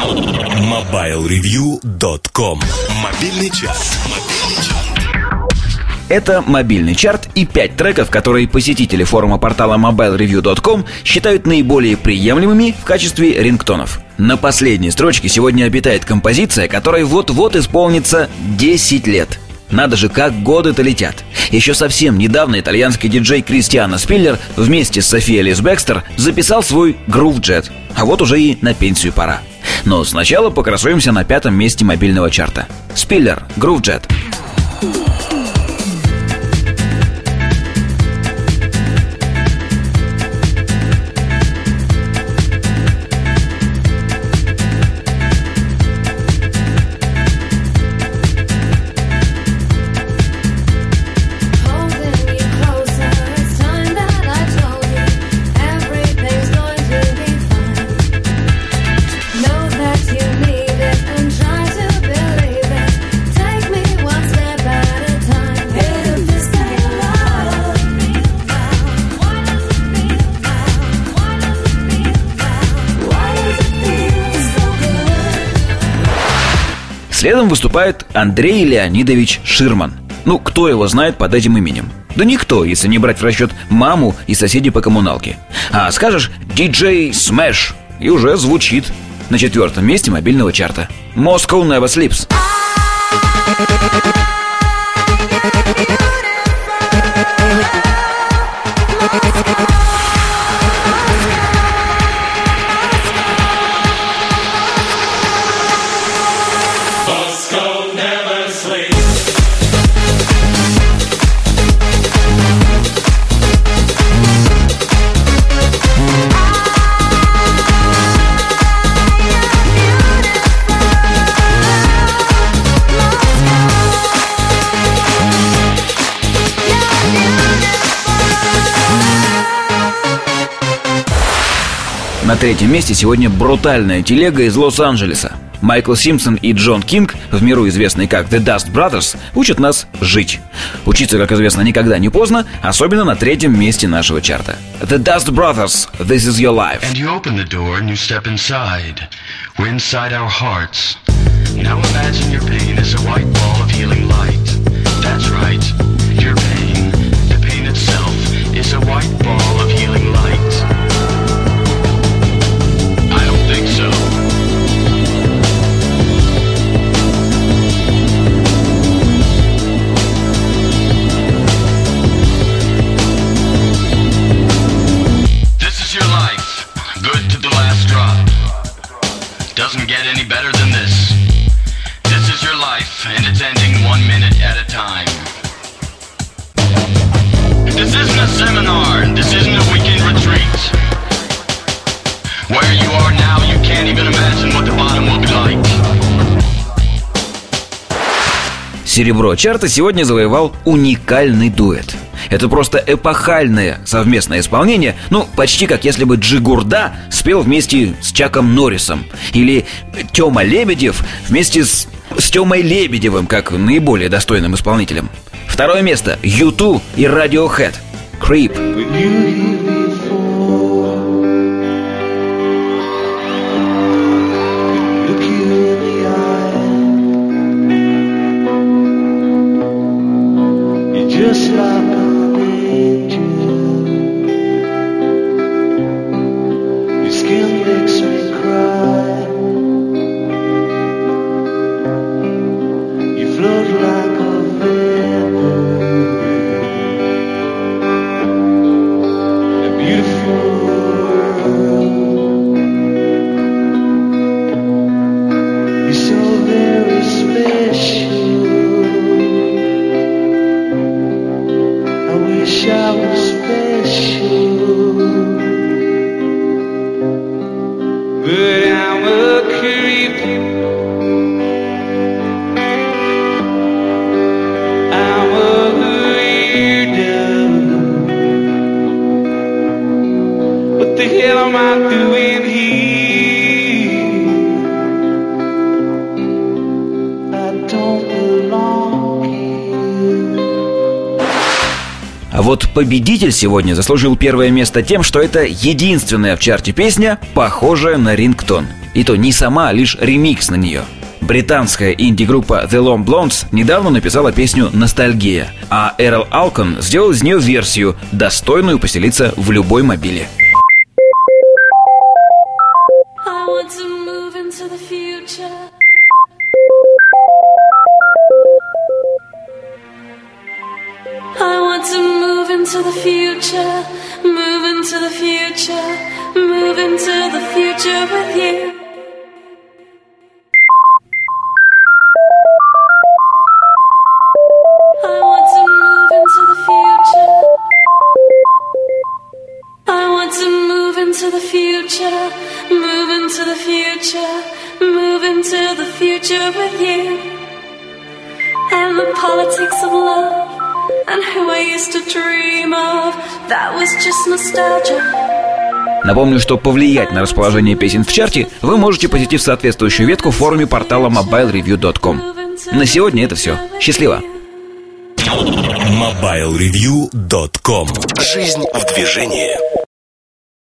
MobileReview.com Мобильный час. Это мобильный чарт и пять треков, которые посетители форума портала mobilereview.com считают наиболее приемлемыми в качестве рингтонов. На последней строчке сегодня обитает композиция, которой вот-вот исполнится 10 лет. Надо же, как годы-то летят. Еще совсем недавно итальянский диджей Кристиано Спиллер вместе с Софией Лис Бекстер записал свой Groove Jet. А вот уже и на пенсию пора. Но сначала покрасуемся на пятом месте мобильного чарта. Спиллер, Groove Jet. Следом выступает Андрей Леонидович Ширман. Ну, кто его знает под этим именем? Да никто, если не брать в расчет маму и соседей по коммуналке. А скажешь «DJ Smash» и уже звучит на четвертом месте мобильного чарта. Moscow Never Sleeps. На третьем месте сегодня брутальная телега из Лос-Анджелеса. Майкл Симпсон и Джон Кинг, в миру известные как The Dust Brothers, учат нас жить. Учиться, как известно, никогда не поздно, особенно на третьем месте нашего чарта. The Dust Brothers, This is Your Life. And you open the door and you step inside. We're inside our hearts. Now imagine your pain is a white ball of healing light. That's right. Your pain, the pain itself, is a white ball Doesn't get any better than this. This is your life, and it's ending one minute at a time. This isn't a seminar. This isn't a weekend retreat. Where you are now, you can't even imagine what the bottom will be like. Серебро чарта сегодня завоевал уникальный дуэт. Это просто эпохальное совместное исполнение, ну, почти как если бы Джигурда спел вместе с Чаком Норрисом. Или Тёма Лебедев вместе с, с Тёмой Лебедевым, как наиболее достойным исполнителем. Второе место – U2 и Radiohead. Creep. Look but I'm a creep. The hell am I doing here? I don't belong here. А вот победитель сегодня заслужил первое место тем, что это единственная в чарте песня, похожая на рингтон. И то не сама, а лишь ремикс на нее. Британская инди-группа The Long Blondes недавно написала песню «Ностальгия», а Эрл Алкон сделал из нее версию, достойную поселиться в любой мобиле. To move into the future. I want to move into the future, move into the future, move into the future with you. I want to move into the future. I want to move into the future, into the future, move into the future with you. And the politics of love, and who I used to dream of, that was just nostalgia. Напомню, что повлиять на расположение песен в чарте вы можете, посетив соответствующую ветку в форуме портала mobilereview.com. На сегодня это все. Счастливо! MobileReview.com Жизнь в движении